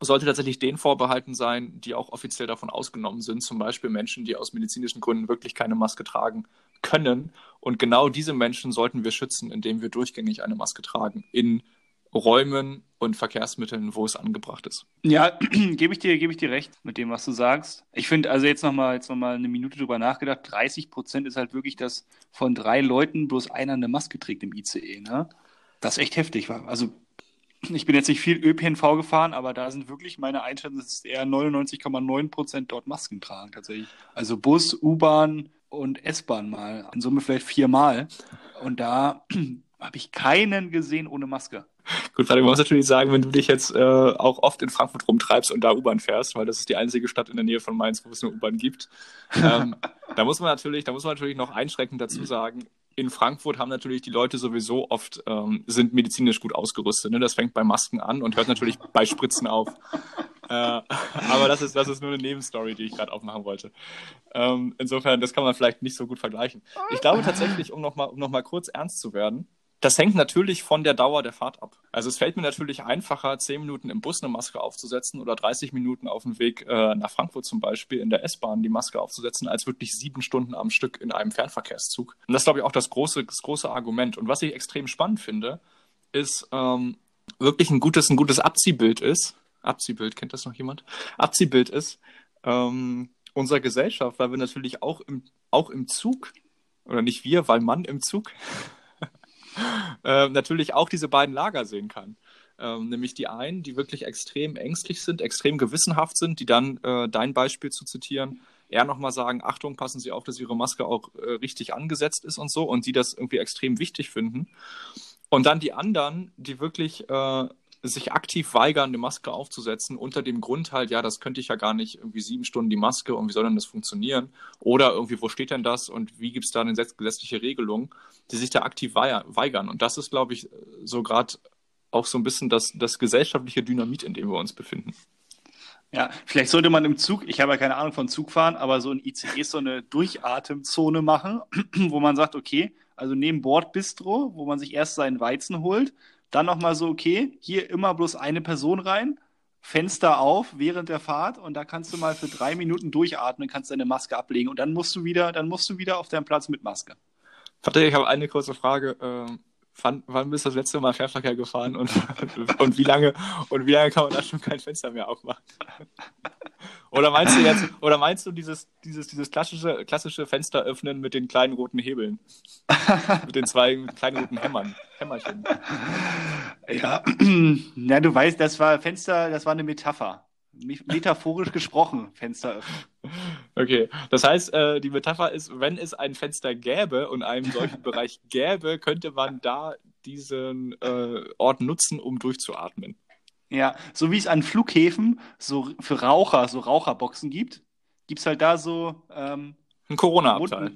sollte tatsächlich denen vorbehalten sein, die auch offiziell davon ausgenommen sind. Zum Beispiel Menschen, die aus medizinischen Gründen wirklich keine Maske tragen können. Und genau diese Menschen sollten wir schützen, indem wir durchgängig eine Maske tragen in Räumen und Verkehrsmitteln, wo es angebracht ist. Ja, gebe ich dir, gebe ich dir recht mit dem, was du sagst. Ich finde, also jetzt nochmal, jetzt eine Minute drüber nachgedacht. 30 Prozent ist halt wirklich, dass von drei Leuten bloß einer eine Maske trägt im ICE, ne? Das ist echt heftig. Also, ich bin jetzt nicht viel ÖPNV gefahren, aber da sind wirklich meine Einschätzungen, dass eher 99,9 Prozent dort Masken tragen, tatsächlich. Also Bus, U-Bahn und S-Bahn mal. In Summe vielleicht viermal. Und da habe ich keinen gesehen ohne Maske. Gut, Patrick, man muss natürlich sagen, wenn du dich jetzt äh, auch oft in Frankfurt rumtreibst und da U-Bahn fährst, weil das ist die einzige Stadt in der Nähe von Mainz, wo es eine U-Bahn gibt, ähm, da muss man natürlich, da muss man natürlich noch einschränkend dazu sagen, in Frankfurt haben natürlich die Leute sowieso oft, ähm, sind medizinisch gut ausgerüstet. Ne? Das fängt bei Masken an und hört natürlich bei Spritzen auf. Äh, aber das ist, das ist nur eine Nebenstory, die ich gerade aufmachen wollte. Ähm, insofern, das kann man vielleicht nicht so gut vergleichen. Ich glaube tatsächlich, um nochmal um noch kurz ernst zu werden, das hängt natürlich von der Dauer der Fahrt ab. Also es fällt mir natürlich einfacher, zehn Minuten im Bus eine Maske aufzusetzen oder 30 Minuten auf dem Weg äh, nach Frankfurt zum Beispiel in der S-Bahn die Maske aufzusetzen, als wirklich sieben Stunden am Stück in einem Fernverkehrszug. Und das ist, glaube ich, auch das große, das große Argument. Und was ich extrem spannend finde, ist ähm, wirklich ein gutes, ein gutes Abziehbild ist. Abziehbild, kennt das noch jemand? Abziehbild ist ähm, unserer Gesellschaft, weil wir natürlich auch im, auch im Zug, oder nicht wir, weil man im Zug äh, natürlich auch diese beiden Lager sehen kann. Ähm, nämlich die einen, die wirklich extrem ängstlich sind, extrem gewissenhaft sind, die dann, äh, dein Beispiel zu zitieren, eher nochmal sagen, Achtung, passen Sie auf, dass Ihre Maske auch äh, richtig angesetzt ist und so und die das irgendwie extrem wichtig finden. Und dann die anderen, die wirklich äh, sich aktiv weigern, eine Maske aufzusetzen, unter dem Grund halt, ja, das könnte ich ja gar nicht, irgendwie sieben Stunden die Maske und wie soll denn das funktionieren? Oder irgendwie, wo steht denn das und wie gibt es da eine gesetzliche Regelung, die sich da aktiv weigern? Und das ist, glaube ich, so gerade auch so ein bisschen das, das gesellschaftliche Dynamit, in dem wir uns befinden. Ja, vielleicht sollte man im Zug, ich habe ja keine Ahnung von Zugfahren, aber so ein ICE so eine Durchatemzone machen, wo man sagt, okay, also neben Bordbistro, wo man sich erst seinen Weizen holt, dann nochmal so, okay, hier immer bloß eine Person rein, Fenster auf während der Fahrt und da kannst du mal für drei Minuten durchatmen, kannst deine Maske ablegen und dann musst du wieder, dann musst du wieder auf deinem Platz mit Maske. Patrick, ich habe eine kurze Frage. Ähm, wann, wann bist du das letzte Mal Fernverkehr gefahren und, und wie lange und wie lange kann man da schon kein Fenster mehr aufmachen? Oder meinst du jetzt, oder meinst du dieses, dieses, dieses klassische, klassische Fenster öffnen mit den kleinen roten Hebeln? mit den zwei kleinen roten Hämmern, Hämmerchen. Ja, na, du weißt, das war Fenster, das war eine Metapher. Metaphorisch gesprochen, Fenster öffnen. Okay, das heißt, äh, die Metapher ist, wenn es ein Fenster gäbe und einen solchen Bereich gäbe, könnte man da diesen äh, Ort nutzen, um durchzuatmen. Ja, so wie es an Flughäfen so für Raucher, so Raucherboxen gibt, gibt es halt da so ähm, ein Corona-Abteil.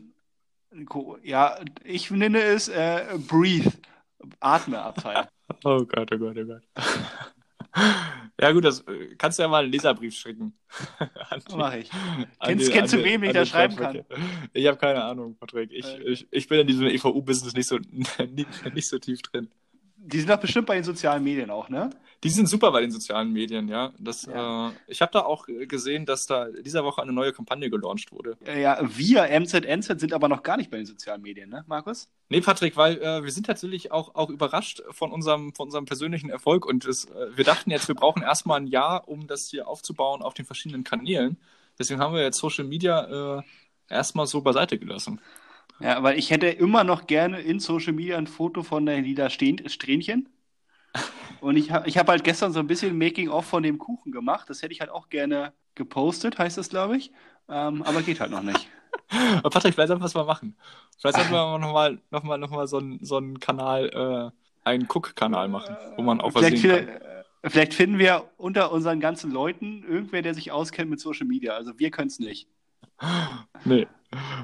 Ja, ich nenne es äh, Breathe, Atmeabteil. oh Gott, oh Gott, oh Gott. Ja, gut, das äh, kannst du ja mal einen Leserbrief schicken. Mach ich. Kennst, den, kennst du wem ich da schreiben kann? Ich habe keine Ahnung, Patrick. Ich, äh. ich, ich bin in diesem EVU-Business nicht so, nicht, nicht so tief drin. Die sind doch bestimmt bei den sozialen Medien auch, ne? Die sind super bei den sozialen Medien, ja. Das, ja. Äh, ich habe da auch gesehen, dass da dieser Woche eine neue Kampagne gelauncht wurde. Ja, wir MZNZ sind aber noch gar nicht bei den sozialen Medien, ne, Markus? Nee, Patrick, weil äh, wir sind tatsächlich auch, auch überrascht von unserem, von unserem persönlichen Erfolg und es, äh, wir dachten jetzt, wir brauchen erstmal ein Jahr, um das hier aufzubauen auf den verschiedenen Kanälen. Deswegen haben wir jetzt Social Media äh, erstmal so beiseite gelassen. Ja, weil ich hätte immer noch gerne in Social Media ein Foto von der Lida Strähnchen. Und ich habe ich hab halt gestern so ein bisschen Making-of von dem Kuchen gemacht. Das hätte ich halt auch gerne gepostet, heißt das, glaube ich. Ähm, aber geht halt noch nicht. Patrick, vielleicht sollten wir es mal machen. Vielleicht sollten wir nochmal noch mal, noch mal so, einen, so einen Kanal, äh, einen Cook-Kanal machen, wo man auch was sehen kann. Vielleicht finden wir unter unseren ganzen Leuten irgendwer, der sich auskennt mit Social Media. Also wir können es nicht. Nee.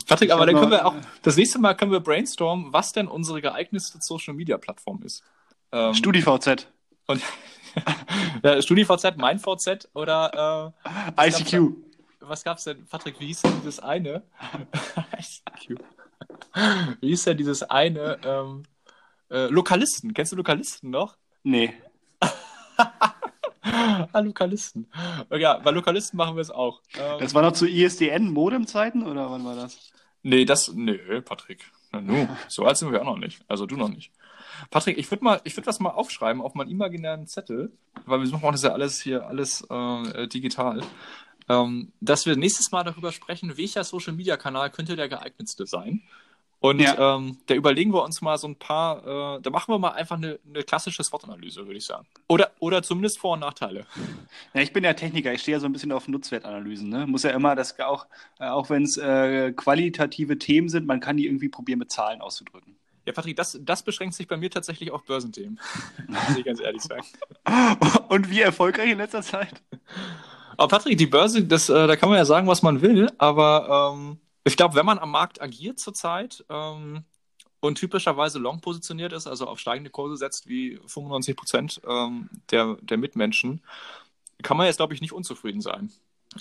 Patrick, aber dann können wir auch, das nächste Mal können wir brainstormen, was denn unsere geeignetste Social Media Plattform ist. Ähm, StudiVZ. Und ja, StudiVZ, MeinVZ oder äh, ICQ. Was gab's denn, Patrick, wie hieß denn dieses eine? ICQ. Wie hieß denn dieses eine? Ähm, äh, Lokalisten. Kennst du Lokalisten noch? Nee. ah, Lokalisten. Ja, bei Lokalisten machen wir es auch. Ähm, das war noch zu ISDN-Modem-Zeiten oder wann war das? Nee, das, nee, Patrick. Na, nu, so alt sind wir auch noch nicht. Also du noch nicht. Patrick, ich würde mal, ich würde was mal aufschreiben auf meinen imaginären Zettel, weil wir machen das ja alles hier, alles äh, digital. Ähm, dass wir nächstes Mal darüber sprechen, welcher Social Media Kanal könnte der geeignetste sein. Und ja. ähm, da überlegen wir uns mal so ein paar, äh, da machen wir mal einfach eine, eine klassische SWOT-Analyse, würde ich sagen. Oder, oder zumindest Vor- und Nachteile. Ja, ich bin ja Techniker, ich stehe ja so ein bisschen auf Nutzwertanalysen. Ne? Muss ja immer, das auch, äh, auch wenn es äh, qualitative Themen sind, man kann die irgendwie probieren mit Zahlen auszudrücken. Ja, Patrick, das, das beschränkt sich bei mir tatsächlich auf Börsenthemen. muss ich ganz ehrlich sagen. Und wie erfolgreich in letzter Zeit? Aber Patrick, die Börse, das, äh, da kann man ja sagen, was man will, aber ähm, ich glaube, wenn man am Markt agiert zurzeit ähm, und typischerweise long positioniert ist, also auf steigende Kurse setzt wie 95 Prozent ähm, der, der Mitmenschen, kann man jetzt, glaube ich, nicht unzufrieden sein.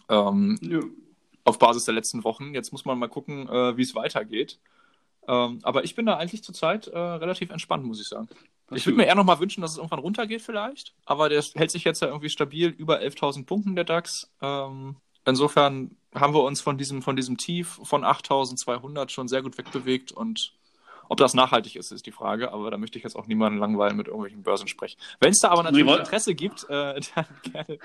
Ähm, ja. Auf Basis der letzten Wochen. Jetzt muss man mal gucken, äh, wie es weitergeht. Ähm, aber ich bin da eigentlich zurzeit äh, relativ entspannt, muss ich sagen. Das ich würde mir eher noch mal wünschen, dass es irgendwann runtergeht vielleicht. Aber der hält sich jetzt ja irgendwie stabil über 11.000 Punkten, der DAX. Ähm, insofern haben wir uns von diesem, von diesem Tief von 8.200 schon sehr gut wegbewegt und ob das nachhaltig ist, ist die Frage, aber da möchte ich jetzt auch niemanden langweilen mit irgendwelchen Börsensprech. Wenn es da aber natürlich Interesse gibt, äh, dann gerne,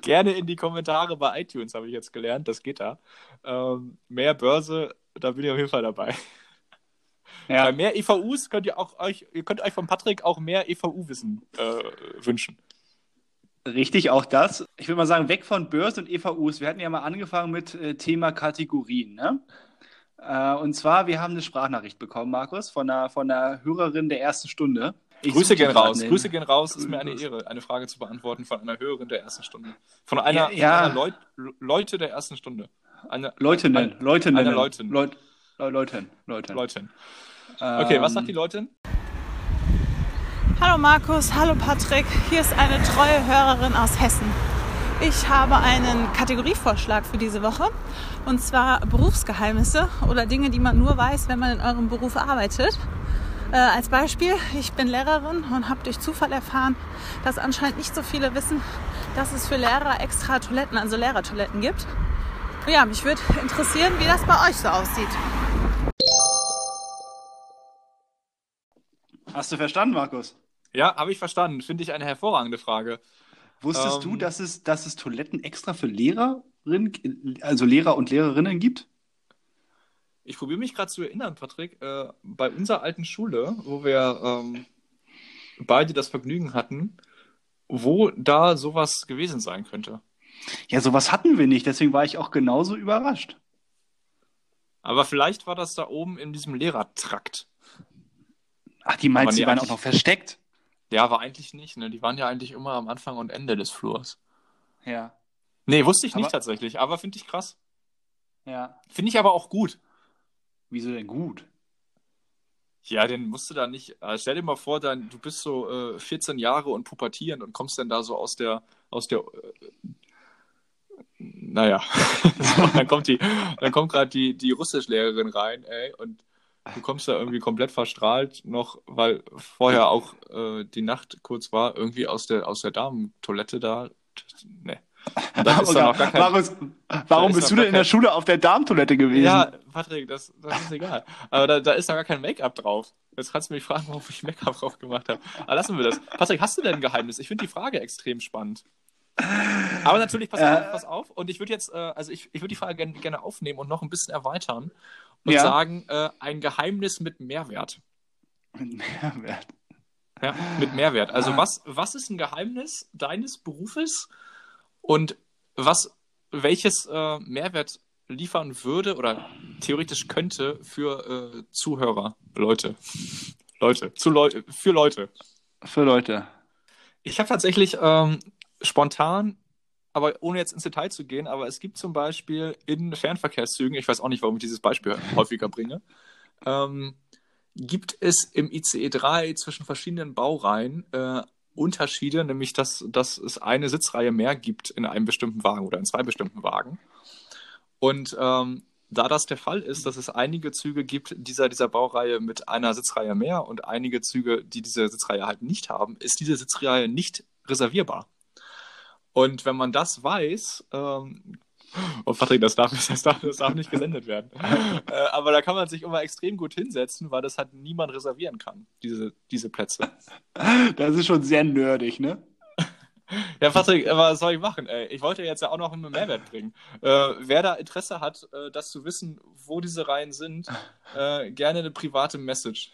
gerne, in die Kommentare bei iTunes, habe ich jetzt gelernt, das geht da. Ähm, mehr Börse, da bin ich auf jeden Fall dabei. Ja. Bei mehr EVUs könnt ihr auch euch, ihr könnt euch von Patrick auch mehr EVU-Wissen äh, wünschen. Richtig, auch das. Ich würde mal sagen, weg von Börsen und EVUs. Wir hatten ja mal angefangen mit äh, Thema Kategorien. Ne? Äh, und zwar, wir haben eine Sprachnachricht bekommen, Markus, von einer, von einer Hörerin der ersten Stunde. Ich Grüße gehen raus. Den... Grüße gehen raus. Ist mir eine Ehre, eine Frage zu beantworten von einer Hörerin der ersten Stunde. Von einer, ja, ja. einer Leut, Leute der ersten Stunde. Eine, Leutinnen. Eine, Leutinnen. Eine Leutin. Leut, Leutin. Leutin. Leutin. Okay, was sagt die Leutin? Hallo Markus, hallo Patrick. Hier ist eine treue Hörerin aus Hessen. Ich habe einen Kategorievorschlag für diese Woche und zwar Berufsgeheimnisse oder Dinge, die man nur weiß, wenn man in eurem Beruf arbeitet. Äh, als Beispiel, ich bin Lehrerin und habe durch Zufall erfahren, dass anscheinend nicht so viele wissen, dass es für Lehrer extra Toiletten, also Lehrertoiletten gibt. Ja, mich würde interessieren, wie das bei euch so aussieht. Hast du verstanden, Markus? Ja, habe ich verstanden. Finde ich eine hervorragende Frage. Wusstest ähm, du, dass es, dass es Toiletten extra für Lehrerinnen, also Lehrer und Lehrerinnen gibt? Ich probiere mich gerade zu erinnern, Patrick. Äh, bei unserer alten Schule, wo wir ähm, beide das Vergnügen hatten, wo da sowas gewesen sein könnte. Ja, sowas hatten wir nicht, deswegen war ich auch genauso überrascht. Aber vielleicht war das da oben in diesem Lehrertrakt. Ach, die meinst, die waren auch noch versteckt? Ja, aber eigentlich nicht. Ne? Die waren ja eigentlich immer am Anfang und Ende des Flurs. Ja. Nee, wusste ich aber... nicht tatsächlich, aber finde ich krass. Ja. Finde ich aber auch gut. Wieso denn gut? Ja, den musst du da nicht. Also stell dir mal vor, dann, du bist so äh, 14 Jahre und pubertierend und kommst dann da so aus der, aus der äh, naja, dann kommt die, dann kommt gerade die, die Russischlehrerin rein, ey, und du kommst da irgendwie komplett verstrahlt noch, weil vorher auch äh, die Nacht kurz war, irgendwie aus der, aus der Damentoilette da. Nee. Kein, Markus, warum bist du denn in der Schule auf der Darmtoilette gewesen? Ja, Patrick, das, das ist egal. Aber da, da ist noch gar kein Make-up drauf. Jetzt kannst du mich fragen, warum ich Make-up drauf gemacht habe. Aber lassen wir das. Patrick, hast du denn ein Geheimnis? Ich finde die Frage extrem spannend. Aber natürlich, pass, äh, auf, pass auf. Und ich würde jetzt, äh, also ich, ich würde die Frage gerne, gerne aufnehmen und noch ein bisschen erweitern und ja. sagen, äh, ein Geheimnis mit Mehrwert. Mit Mehrwert. Ja, mit Mehrwert. Also ah. was, was ist ein Geheimnis deines Berufes und was, welches äh, Mehrwert liefern würde oder theoretisch könnte für äh, Zuhörer, Leute. Leute, zu Leu für Leute. Für Leute. Ich habe tatsächlich ähm, spontan aber ohne jetzt ins Detail zu gehen, aber es gibt zum Beispiel in Fernverkehrszügen, ich weiß auch nicht, warum ich dieses Beispiel häufiger bringe, ähm, gibt es im ICE 3 zwischen verschiedenen Baureihen äh, Unterschiede, nämlich dass, dass es eine Sitzreihe mehr gibt in einem bestimmten Wagen oder in zwei bestimmten Wagen. Und ähm, da das der Fall ist, dass es einige Züge gibt dieser, dieser Baureihe mit einer Sitzreihe mehr und einige Züge, die diese Sitzreihe halt nicht haben, ist diese Sitzreihe nicht reservierbar. Und wenn man das weiß, ähm, oh Patrick, das darf, das darf, das darf nicht gesendet werden. äh, aber da kann man sich immer extrem gut hinsetzen, weil das halt niemand reservieren kann, diese, diese Plätze. Das ist schon sehr nerdig, ne? Ja, Patrick, was soll ich machen? Ey? Ich wollte jetzt ja auch noch einen Mehrwert bringen. Äh, wer da Interesse hat, äh, das zu wissen, wo diese Reihen sind, äh, gerne eine private Message.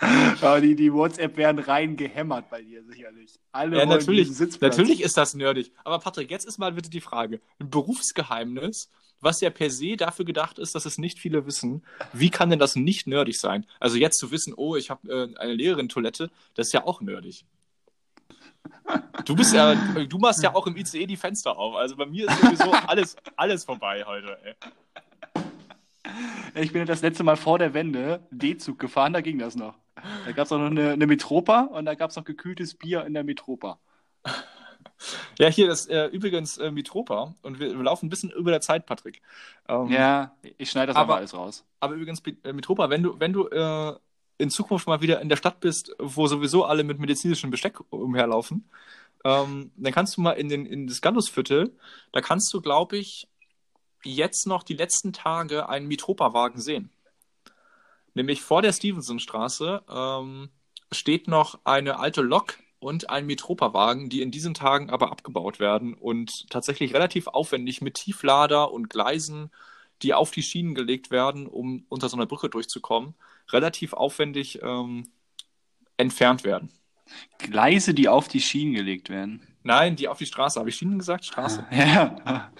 Aber die, die WhatsApp werden rein gehämmert bei dir sicherlich. Alle ja, natürlich, natürlich ist das nerdig. Aber Patrick, jetzt ist mal bitte die Frage: Ein Berufsgeheimnis, was ja per se dafür gedacht ist, dass es nicht viele wissen. Wie kann denn das nicht nerdig sein? Also jetzt zu wissen, oh, ich habe äh, eine Lehrerin-Toilette, das ist ja auch nerdig. Du bist ja, du machst ja auch im ICE die Fenster auf. Also bei mir ist sowieso alles, alles vorbei heute, ey. Ich bin das letzte Mal vor der Wende D-Zug gefahren, da ging das noch. Da gab es auch noch eine, eine Metropa und da gab es noch gekühltes Bier in der Metropa. Ja, hier ist äh, übrigens äh, Mitropa und wir, wir, laufen ein bisschen über der Zeit, Patrick. Ähm, ja, ich schneide das aber alles raus. Aber übrigens, äh, Mitropa, wenn du, wenn du äh, in Zukunft mal wieder in der Stadt bist, wo sowieso alle mit medizinischem Besteck umherlaufen, ähm, dann kannst du mal in, den, in das Gallusviertel, da kannst du, glaube ich, jetzt noch die letzten Tage einen Mitropa-Wagen sehen. Nämlich vor der Stevensonstraße ähm, steht noch eine alte Lok und ein Mitropa-Wagen, die in diesen Tagen aber abgebaut werden und tatsächlich relativ aufwendig mit Tieflader und Gleisen, die auf die Schienen gelegt werden, um unter so einer Brücke durchzukommen, relativ aufwendig ähm, entfernt werden. Gleise, die auf die Schienen gelegt werden. Nein, die auf die Straße. Habe ich Schienen gesagt? Straße. Ja.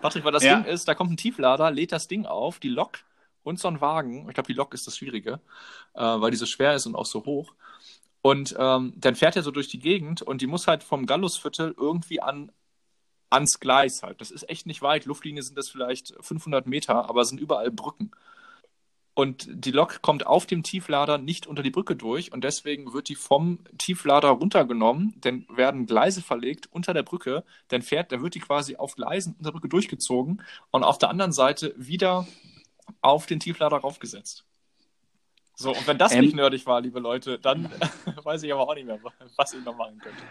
Patrick, weil das ja. Ding ist, da kommt ein Tieflader, lädt das Ding auf, die Lok und so ein Wagen. Ich glaube, die Lok ist das Schwierige, äh, weil die so schwer ist und auch so hoch. Und ähm, dann fährt er so durch die Gegend und die muss halt vom Gallusviertel irgendwie an, ans Gleis halt. Das ist echt nicht weit. Luftlinie sind das vielleicht 500 Meter, aber es sind überall Brücken. Und die Lok kommt auf dem Tieflader nicht unter die Brücke durch und deswegen wird die vom Tieflader runtergenommen, dann werden Gleise verlegt unter der Brücke, dann fährt, dann wird die quasi auf Gleisen unter der Brücke durchgezogen und auf der anderen Seite wieder auf den Tieflader raufgesetzt. So, und wenn das ähm, nicht nerdig war, liebe Leute, dann weiß ich aber auch nicht mehr, was ich noch machen könnte.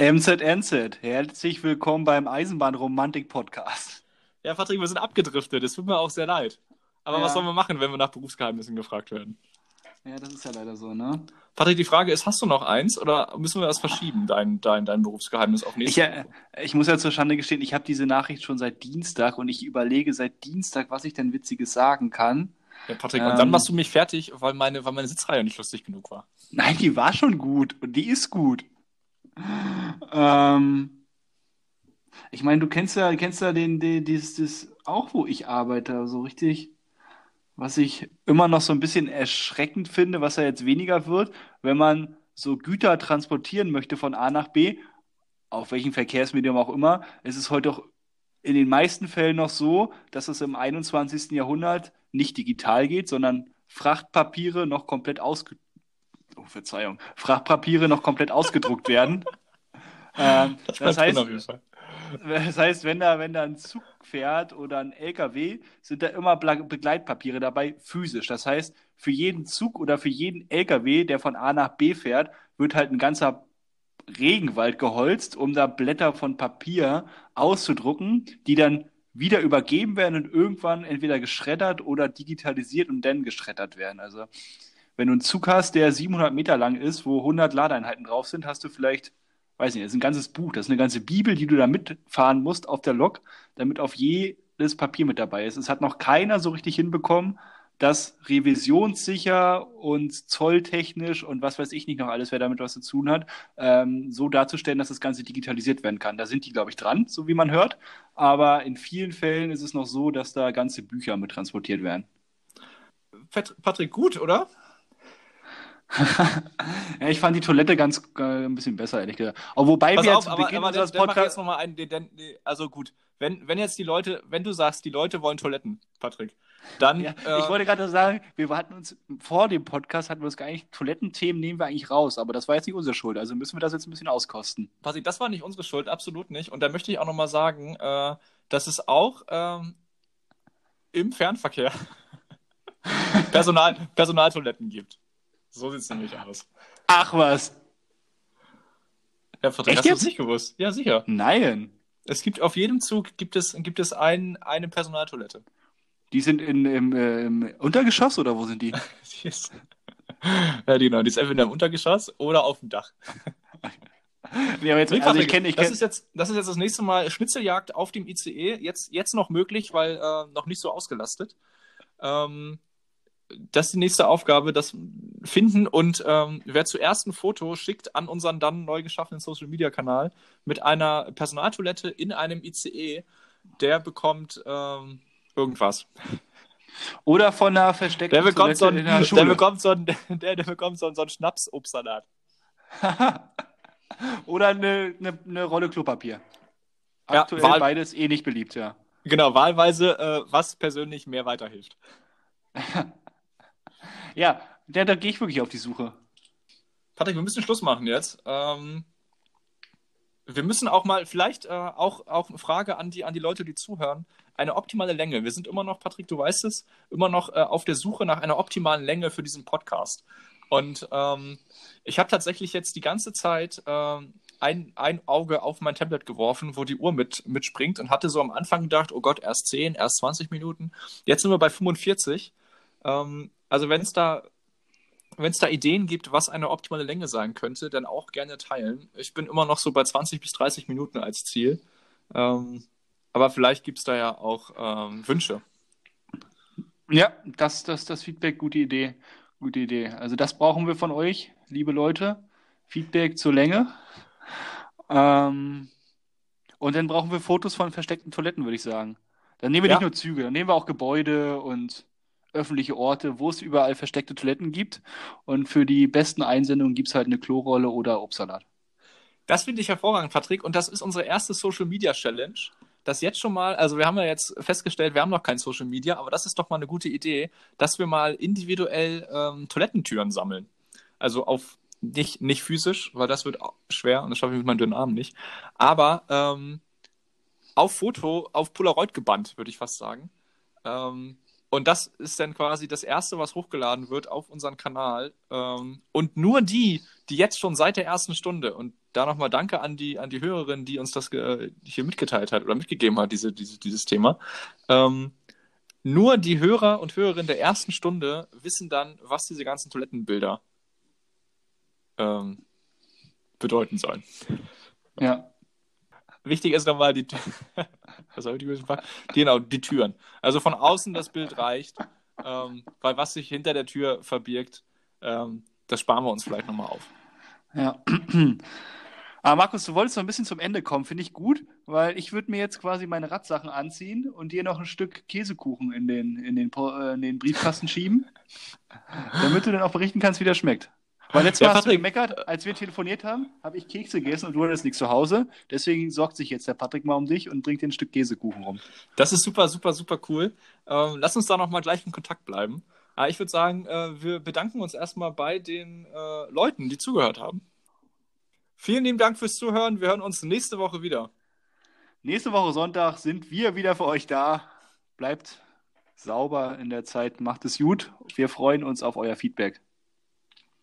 MZNZ, herzlich willkommen beim Eisenbahnromantik-Podcast. Ja, Patrick, wir sind abgedriftet. Es tut mir auch sehr leid. Aber ja. was sollen wir machen, wenn wir nach Berufsgeheimnissen gefragt werden? Ja, das ist ja leider so, ne? Patrick, die Frage ist, hast du noch eins oder müssen wir das verschieben, dein, dein, dein Berufsgeheimnis auf nächste ich, Woche? Ich muss ja zur Schande gestehen, ich habe diese Nachricht schon seit Dienstag und ich überlege seit Dienstag, was ich denn Witziges sagen kann. Ja, Patrick, ähm, und dann machst du mich fertig, weil meine, weil meine Sitzreihe nicht lustig genug war. Nein, die war schon gut und die ist gut. Ähm, ich meine, du kennst ja, kennst ja den, den, dieses, das auch, wo ich arbeite, so richtig. Was ich immer noch so ein bisschen erschreckend finde, was ja jetzt weniger wird, wenn man so Güter transportieren möchte von A nach B, auf welchem Verkehrsmedium auch immer, ist es heute auch in den meisten Fällen noch so, dass es im 21. Jahrhundert nicht digital geht, sondern Frachtpapiere noch komplett ausgedruckt oh, Verzeihung, Frachtpapiere noch komplett ausgedruckt werden. ähm, das, das heißt, das heißt, wenn da, wenn da ein Zug fährt oder ein LKW, sind da immer Begleitpapiere dabei physisch. Das heißt, für jeden Zug oder für jeden LKW, der von A nach B fährt, wird halt ein ganzer Regenwald geholzt, um da Blätter von Papier auszudrucken, die dann wieder übergeben werden und irgendwann entweder geschreddert oder digitalisiert und dann geschreddert werden. Also wenn du einen Zug hast, der 700 Meter lang ist, wo 100 Ladeeinheiten drauf sind, hast du vielleicht, weiß nicht, das ist ein ganzes Buch, das ist eine ganze Bibel, die du da mitfahren musst auf der Lok, damit auf jedes Papier mit dabei ist. Es hat noch keiner so richtig hinbekommen, das revisionssicher und zolltechnisch und was weiß ich nicht noch alles, wer damit was zu tun hat, ähm, so darzustellen, dass das Ganze digitalisiert werden kann. Da sind die, glaube ich, dran, so wie man hört. Aber in vielen Fällen ist es noch so, dass da ganze Bücher mit transportiert werden. Patrick, gut, oder? ja, ich fand die Toilette ganz äh, ein bisschen besser, ehrlich gesagt. Aber wobei Pass wir auf, jetzt aber, Beginn aber unseres Podcasts... jetzt noch mal einen, den, den, also gut, wenn, wenn jetzt die Leute, wenn du sagst, die Leute wollen Toiletten, Patrick, dann. Ja, äh, ich wollte gerade sagen, wir hatten uns vor dem Podcast hatten wir uns gar nicht, Toilettenthemen nehmen wir eigentlich raus, aber das war jetzt nicht unsere Schuld, also müssen wir das jetzt ein bisschen auskosten. Patrick, das war nicht unsere Schuld, absolut nicht. Und da möchte ich auch nochmal sagen, äh, dass es auch ähm, im Fernverkehr Personal, Personaltoiletten gibt. So sieht es nämlich aus. Ach was. Ja, Patrick, Echt hast du es nicht gewusst? Ja, sicher. Nein. Es gibt auf jedem Zug gibt es, gibt es ein, eine Personaltoilette. Die sind in, im, äh, im Untergeschoss oder wo sind die? die ist, ja, genau. Die ist entweder im Untergeschoss oder auf dem Dach. Nee, aber jetzt, nee, also ich kenn, ich kenn... das, ist jetzt, das ist jetzt das nächste Mal Schnitzeljagd auf dem ICE. Jetzt, jetzt noch möglich, weil äh, noch nicht so ausgelastet. Ähm, das ist die nächste Aufgabe, das finden und ähm, wer zuerst ein Foto schickt an unseren dann neu geschaffenen Social Media Kanal mit einer Personaltoilette in einem ICE, der bekommt ähm, irgendwas. Oder von einer versteckten der bekommt so ein, in der Schule. Der bekommt so ein, der, der bekommt so ein, so ein Schnaps-Obstsalat. Oder eine, eine, eine, Rolle Klopapier. Aktuell ja, beides eh nicht beliebt, ja. Genau, wahlweise, äh, was persönlich mehr weiterhilft. ja, da, da gehe ich wirklich auf die Suche. Patrick, wir müssen Schluss machen jetzt. Ähm, wir müssen auch mal, vielleicht äh, auch, auch eine Frage an die, an die Leute, die zuhören. Eine optimale Länge. Wir sind immer noch, Patrick, du weißt es, immer noch äh, auf der Suche nach einer optimalen Länge für diesen Podcast. Und ähm, ich habe tatsächlich jetzt die ganze Zeit äh, ein, ein Auge auf mein Tablet geworfen, wo die Uhr mit, mitspringt und hatte so am Anfang gedacht, oh Gott, erst 10, erst 20 Minuten. Jetzt sind wir bei 45. Ähm, also wenn es da wenn es da Ideen gibt, was eine optimale Länge sein könnte, dann auch gerne teilen. Ich bin immer noch so bei 20 bis 30 Minuten als Ziel. Ähm, aber vielleicht gibt es da ja auch ähm, Wünsche. Ja, das, das, das Feedback, gute Idee. Gute Idee. Also das brauchen wir von euch, liebe Leute. Feedback zur Länge. Ähm, und dann brauchen wir Fotos von versteckten Toiletten, würde ich sagen. Dann nehmen wir ja. nicht nur Züge, dann nehmen wir auch Gebäude und öffentliche Orte, wo es überall versteckte Toiletten gibt. Und für die besten Einsendungen gibt es halt eine Klorolle oder Obstsalat. Das finde ich hervorragend, Patrick. Und das ist unsere erste Social Media Challenge. Das jetzt schon mal, also wir haben ja jetzt festgestellt, wir haben noch kein Social Media, aber das ist doch mal eine gute Idee, dass wir mal individuell ähm, Toilettentüren sammeln. Also auf nicht, nicht physisch, weil das wird schwer und das schaffe ich mit meinen dünnen Armen nicht. Aber ähm, auf Foto, auf Polaroid gebannt, würde ich fast sagen. Ähm, und das ist dann quasi das Erste, was hochgeladen wird auf unseren Kanal. Ähm, und nur die, die jetzt schon seit der ersten Stunde, und da nochmal danke an die, an die Hörerin, die uns das hier mitgeteilt hat oder mitgegeben hat, diese, diese, dieses Thema. Ähm, nur die Hörer und Hörerinnen der ersten Stunde wissen dann, was diese ganzen Toilettenbilder ähm, bedeuten sollen. Ja. Wichtig ist nochmal die, was soll die Genau, die Türen. Also von außen das Bild reicht, ähm, weil was sich hinter der Tür verbirgt, ähm, das sparen wir uns vielleicht nochmal auf. Ja. Aber Markus, du wolltest noch ein bisschen zum Ende kommen, finde ich gut, weil ich würde mir jetzt quasi meine Radsachen anziehen und dir noch ein Stück Käsekuchen in den, in den, äh, in den Briefkasten schieben, damit du dann auch berichten kannst, wie der schmeckt. Weil letztes Mal hast du gemeckert, als wir telefoniert haben, habe ich Kekse gegessen und du hattest nichts zu Hause. Deswegen sorgt sich jetzt der Patrick mal um dich und bringt dir ein Stück Käsekuchen rum. Das ist super, super, super cool. Ähm, lass uns da nochmal gleich in Kontakt bleiben. Aber ich würde sagen, äh, wir bedanken uns erstmal bei den äh, Leuten, die zugehört haben. Vielen lieben Dank fürs Zuhören. Wir hören uns nächste Woche wieder. Nächste Woche Sonntag sind wir wieder für euch da. Bleibt sauber in der Zeit, macht es gut. Wir freuen uns auf euer Feedback.